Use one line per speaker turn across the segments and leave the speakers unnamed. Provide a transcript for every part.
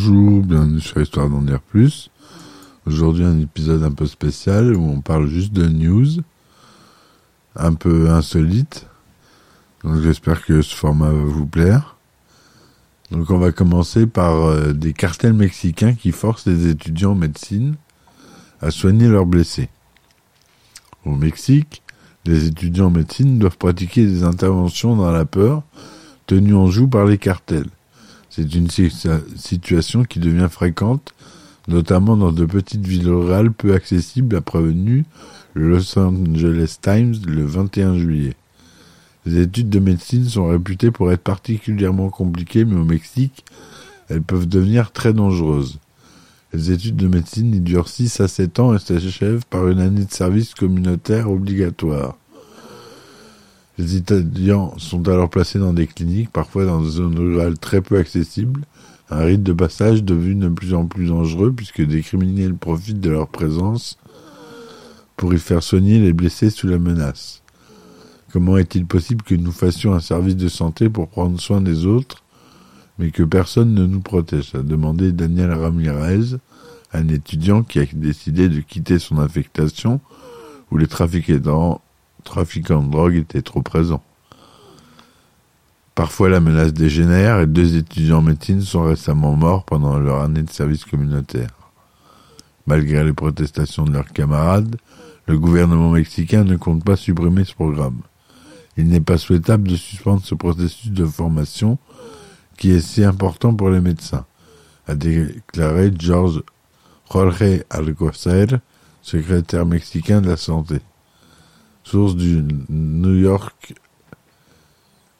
Bonjour, bienvenue sur Histoire d'en dire plus. Aujourd'hui un épisode un peu spécial où on parle juste de news, un peu insolite. Donc j'espère que ce format va vous plaire. Donc on va commencer par euh, des cartels mexicains qui forcent les étudiants en médecine à soigner leurs blessés. Au Mexique, les étudiants en médecine doivent pratiquer des interventions dans la peur tenues en joue par les cartels. C'est une situation qui devient fréquente, notamment dans de petites villes rurales peu accessibles, a prévenu le Los Angeles Times le 21 juillet. Les études de médecine sont réputées pour être particulièrement compliquées, mais au Mexique, elles peuvent devenir très dangereuses. Les études de médecine y durent 6 à 7 ans et s'achèvent par une année de service communautaire obligatoire. Les étudiants sont alors placés dans des cliniques, parfois dans des zones rurales très peu accessibles, un rite de passage devenu de plus en plus dangereux puisque des criminels profitent de leur présence pour y faire soigner les blessés sous la menace. Comment est-il possible que nous fassions un service de santé pour prendre soin des autres, mais que personne ne nous protège? A demandé Daniel Ramirez, un étudiant qui a décidé de quitter son affectation où les trafiquants trafiquants de drogue étaient trop présents. Parfois la menace dégénère et deux étudiants en médecine sont récemment morts pendant leur année de service communautaire. Malgré les protestations de leurs camarades, le gouvernement mexicain ne compte pas supprimer ce programme. Il n'est pas souhaitable de suspendre ce processus de formation qui est si important pour les médecins, a déclaré George Jorge Alcocer, secrétaire mexicain de la santé source du New York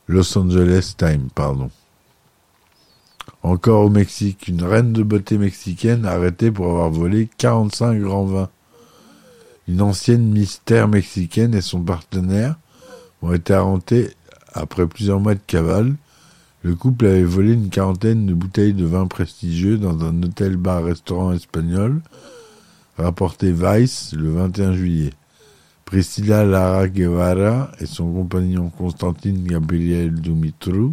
Los Angeles Times, pardon. Encore au Mexique, une reine de beauté mexicaine arrêtée pour avoir volé 45 grands vins. Une ancienne mystère mexicaine et son partenaire ont été arrêtés après plusieurs mois de cavale. Le couple avait volé une quarantaine de bouteilles de vin prestigieux dans un hôtel-bar-restaurant espagnol, rapporté Vice le 21 juillet. Priscilla Lara Guevara et son compagnon Constantine Gabriel Dumitru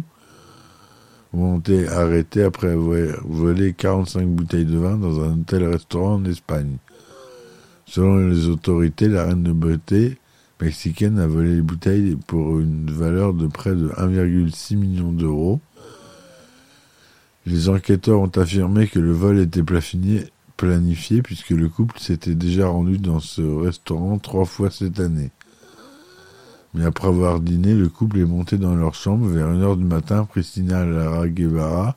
ont été arrêtés après avoir volé 45 bouteilles de vin dans un hôtel-restaurant en Espagne. Selon les autorités, la reine de beauté mexicaine a volé les bouteilles pour une valeur de près de 1,6 million d'euros. Les enquêteurs ont affirmé que le vol était planifié planifié puisque le couple s'était déjà rendu dans ce restaurant trois fois cette année. Mais après avoir dîné, le couple est monté dans leur chambre vers 1h du matin. Pristina Lara Guevara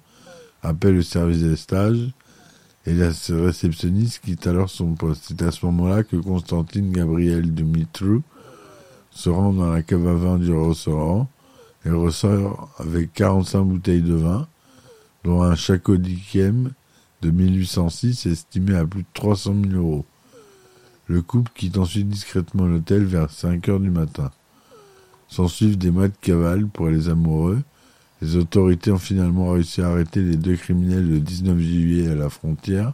appelle le service des stages et la réceptionniste quitte alors son poste. C'est à ce moment-là que Constantine Gabriel Dumitru se rend dans la cave à vin du restaurant et ressort avec 45 bouteilles de vin, dont un Chacodichem de 1806 estimé à plus de 300 000 euros. Le couple quitte ensuite discrètement l'hôtel vers 5 heures du matin. S'en suivent des mois de cavale pour les amoureux. Les autorités ont finalement réussi à arrêter les deux criminels le 19 juillet à la frontière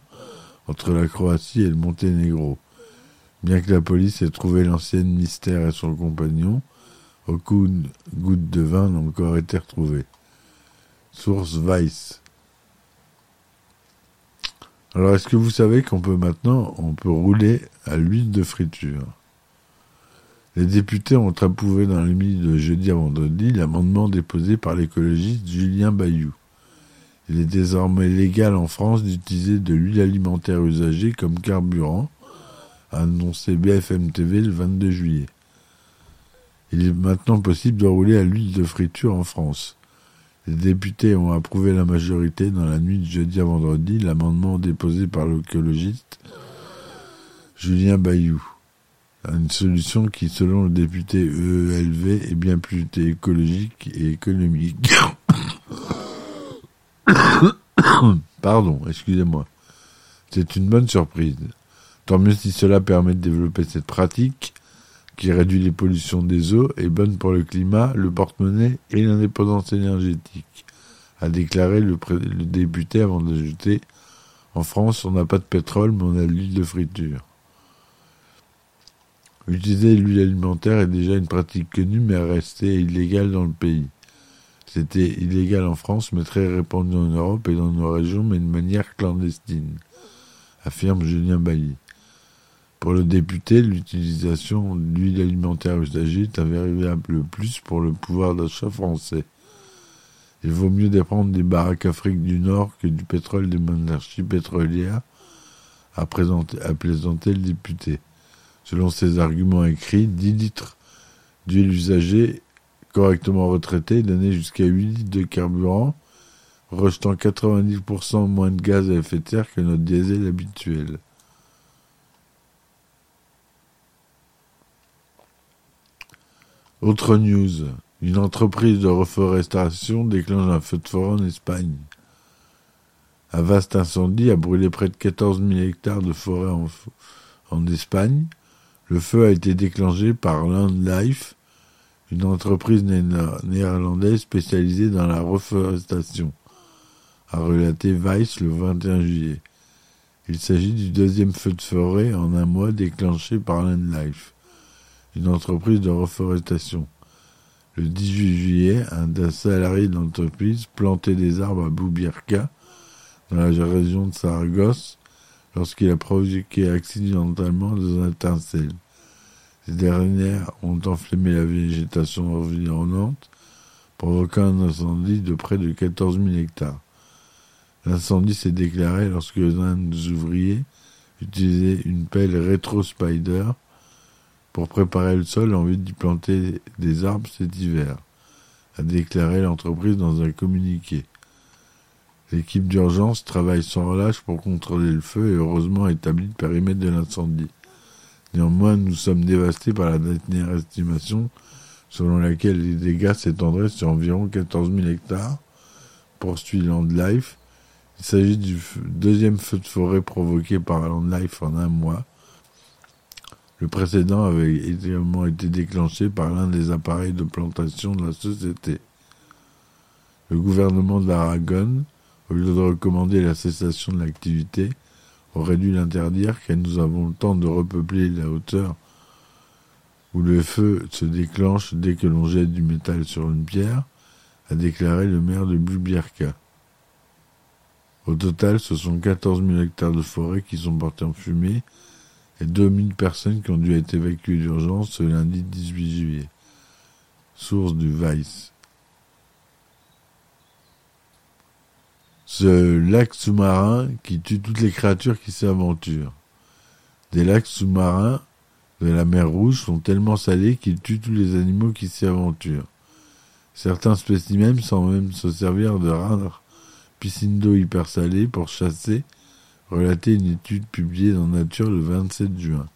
entre la Croatie et le Monténégro. Bien que la police ait trouvé l'ancienne mystère et son compagnon, aucune goutte de vin n'a encore été retrouvée. Source Weiss. Alors, est-ce que vous savez qu'on peut maintenant, rouler à l'huile de friture? Les députés ont approuvé dans les nuit de jeudi à vendredi l'amendement déposé par l'écologiste Julien Bayou. Il est désormais légal en France d'utiliser de l'huile alimentaire usagée comme carburant, a annoncé BFM TV le 22 juillet. Il est maintenant possible de rouler à l'huile de friture en France. Les députés ont approuvé la majorité dans la nuit de jeudi à vendredi l'amendement déposé par l'écologiste Julien Bayou. Une solution qui, selon le député EELV, est bien plus écologique et économique. Pardon, excusez-moi. C'est une bonne surprise. Tant mieux si cela permet de développer cette pratique qui réduit les pollutions des eaux, est bonne pour le climat, le porte-monnaie et l'indépendance énergétique, a déclaré le, député avant d'ajouter En France, on n'a pas de pétrole, mais on a de l'huile de friture. Utiliser l'huile alimentaire est déjà une pratique connue, mais restée illégale dans le pays. C'était illégal en France, mais très répandu en Europe et dans nos régions, mais de manière clandestine, affirme Julien Bailly. Pour le député, l'utilisation d'huile alimentaire usagée est un véritable plus pour le pouvoir d'achat français. Il vaut mieux déprendre des baraques Afrique du Nord que du pétrole des monarchies pétrolières, a, présenté, plaisanté le député. Selon ses arguments écrits, 10 litres d'huile usagée correctement retraitée donnait jusqu'à 8 litres de carburant, rejetant 90% moins de gaz à effet de serre que notre diesel habituel. Autre news. Une entreprise de reforestation déclenche un feu de forêt en Espagne. Un vaste incendie a brûlé près de 14 000 hectares de forêt en, Espagne. Le feu a été déclenché par Landlife, une entreprise néerlandaise spécialisée dans la reforestation, a relaté Weiss le 21 juillet. Il s'agit du deuxième feu de forêt en un mois déclenché par Landlife une entreprise de reforestation. Le 18 juillet, un salarié de l'entreprise plantait des arbres à Boubirka, dans la région de Saragosse, lorsqu'il a provoqué accidentellement des étincelles. Ces dernières ont enflammé la végétation environnante, provoquant un incendie de près de 14 000 hectares. L'incendie s'est déclaré lorsque un ouvriers utilisaient une pelle rétro-spider pour préparer le sol en vue d'y planter des arbres cet hiver, a déclaré l'entreprise dans un communiqué. L'équipe d'urgence travaille sans relâche pour contrôler le feu et heureusement établi le périmètre de l'incendie. Néanmoins, nous sommes dévastés par la dernière estimation selon laquelle les dégâts s'étendraient sur environ 14 000 hectares, poursuit Landlife. Il s'agit du deuxième feu de forêt provoqué par Landlife en un mois, le précédent avait également été déclenché par l'un des appareils de plantation de la société. Le gouvernement de l'Aragon, au lieu de recommander la cessation de l'activité, aurait dû l'interdire car nous avons le temps de repeupler la hauteur où le feu se déclenche dès que l'on jette du métal sur une pierre, a déclaré le maire de Bubierka. Au total, ce sont 14 000 hectares de forêt qui sont portés en fumée et 2000 personnes qui ont dû être évacuées d'urgence ce lundi 18 juillet. Source du Vice. Ce lac sous-marin qui tue toutes les créatures qui s'y aventurent. Des lacs sous-marins de la mer Rouge sont tellement salés qu'ils tuent tous les animaux qui s'y aventurent. Certains spécimens semblent même se servir de rares piscines d'eau hyper salées pour chasser relatait une étude publiée dans Nature le 27 juin.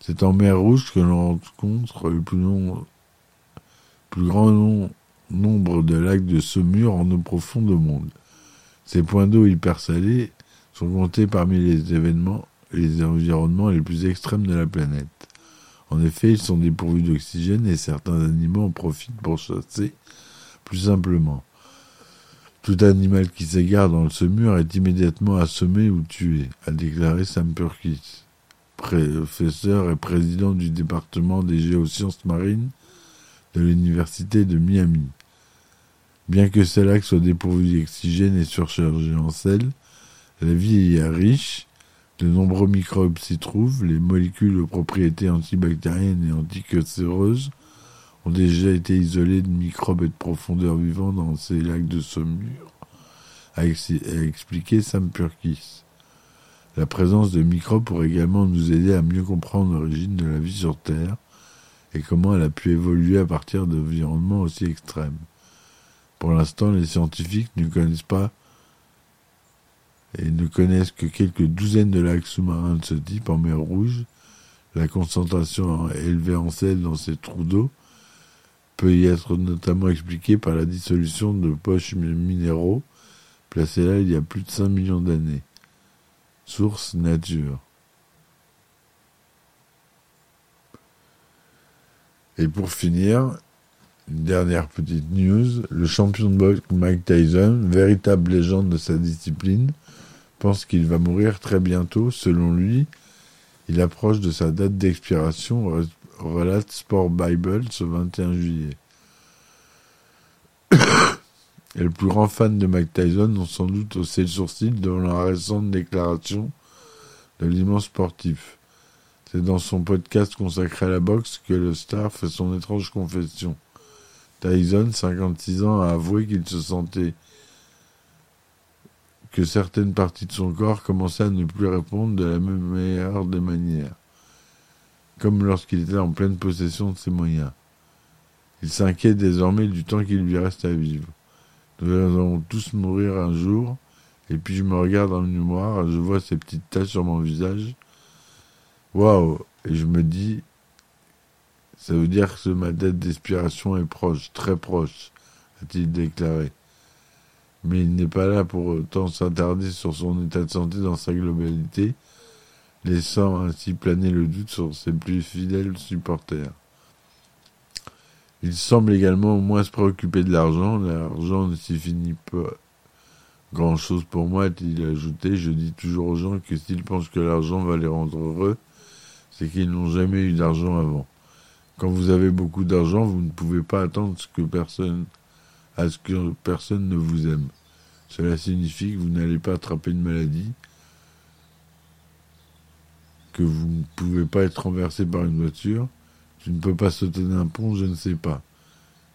C'est en mer Rouge que l'on rencontre le plus, grand nombre de lacs de saumure en eau profonde au monde. Ces points d'eau hyper salés sont comptés parmi les événements et les environnements les plus extrêmes de la planète. En effet, ils sont dépourvus d'oxygène et certains animaux en profitent pour chasser plus simplement. Tout animal qui s'égare dans ce mur est immédiatement assommé ou tué, a déclaré Sam Purkis, professeur et président du département des géosciences marines de l'université de Miami. Bien que ces lacs soient dépourvus d'oxygène et surchargés en sel, la vie y est riche, de nombreux microbes s'y trouvent, les molécules aux propriétés antibactériennes et anticancéreuses ont déjà été isolés de microbes et de profondeur vivants dans ces lacs de saumure, a, expliqué Sam Purkis. La présence de microbes pourrait également nous aider à mieux comprendre l'origine de la vie sur Terre et comment elle a pu évoluer à partir d'environnements aussi extrêmes. Pour l'instant, les scientifiques ne connaissent pas et ne connaissent que quelques douzaines de lacs sous-marins de ce type en mer Rouge. La concentration élevée en sel dans ces trous d'eau peut y être notamment expliqué par la dissolution de poches minéraux placés là il y a plus de 5 millions d'années. Source nature. Et pour finir, une dernière petite news, le champion de boxe Mike Tyson, véritable légende de sa discipline, pense qu'il va mourir très bientôt. Selon lui, il approche de sa date d'expiration relate Sport Bible ce 21 juillet. et le plus grand fan de Mike Tyson ont sans doute haussé le sourcil devant la récente déclaration de l'immense sportif. C'est dans son podcast consacré à la boxe que le star fait son étrange confession. Tyson, 56 ans, a avoué qu'il se sentait que certaines parties de son corps commençaient à ne plus répondre de la meilleure des manières, comme lorsqu'il était en pleine possession de ses moyens. Il s'inquiète désormais du temps qu'il lui reste à vivre. Nous allons tous mourir un jour, et puis je me regarde le miroir, je vois ces petites taches sur mon visage. Waouh Et je me dis, ça veut dire que ma date d'expiration est proche, très proche, a-t-il déclaré. Mais il n'est pas là pour autant s'attarder sur son état de santé dans sa globalité, laissant ainsi planer le doute sur ses plus fidèles supporters. Il semble également moins se préoccuper de l'argent. L'argent ne s'y finit pas grand chose pour moi, a-t-il ajouté. Je dis toujours aux gens que s'ils pensent que l'argent va les rendre heureux, c'est qu'ils n'ont jamais eu d'argent avant. Quand vous avez beaucoup d'argent, vous ne pouvez pas attendre que personne, à ce que personne ne vous aime. Cela signifie que vous n'allez pas attraper une maladie, que vous ne pouvez pas être renversé par une voiture, tu ne peux pas sauter d'un pont, je ne sais pas.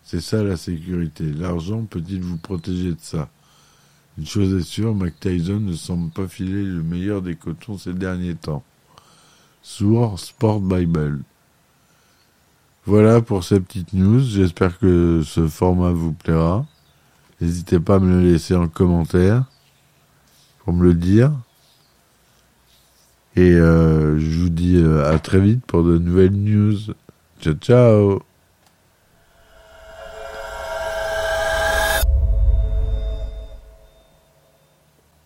C'est ça la sécurité. L'argent peut-il vous protéger de ça? Une chose est sûre, Mac Tyson ne semble pas filer le meilleur des cotons ces derniers temps. Sourd Sport Bible. Voilà pour ces petites news. J'espère que ce format vous plaira. N'hésitez pas à me le laisser en commentaire pour me le dire. Et euh, je vous dis euh, à très vite pour de nouvelles news. Ciao ciao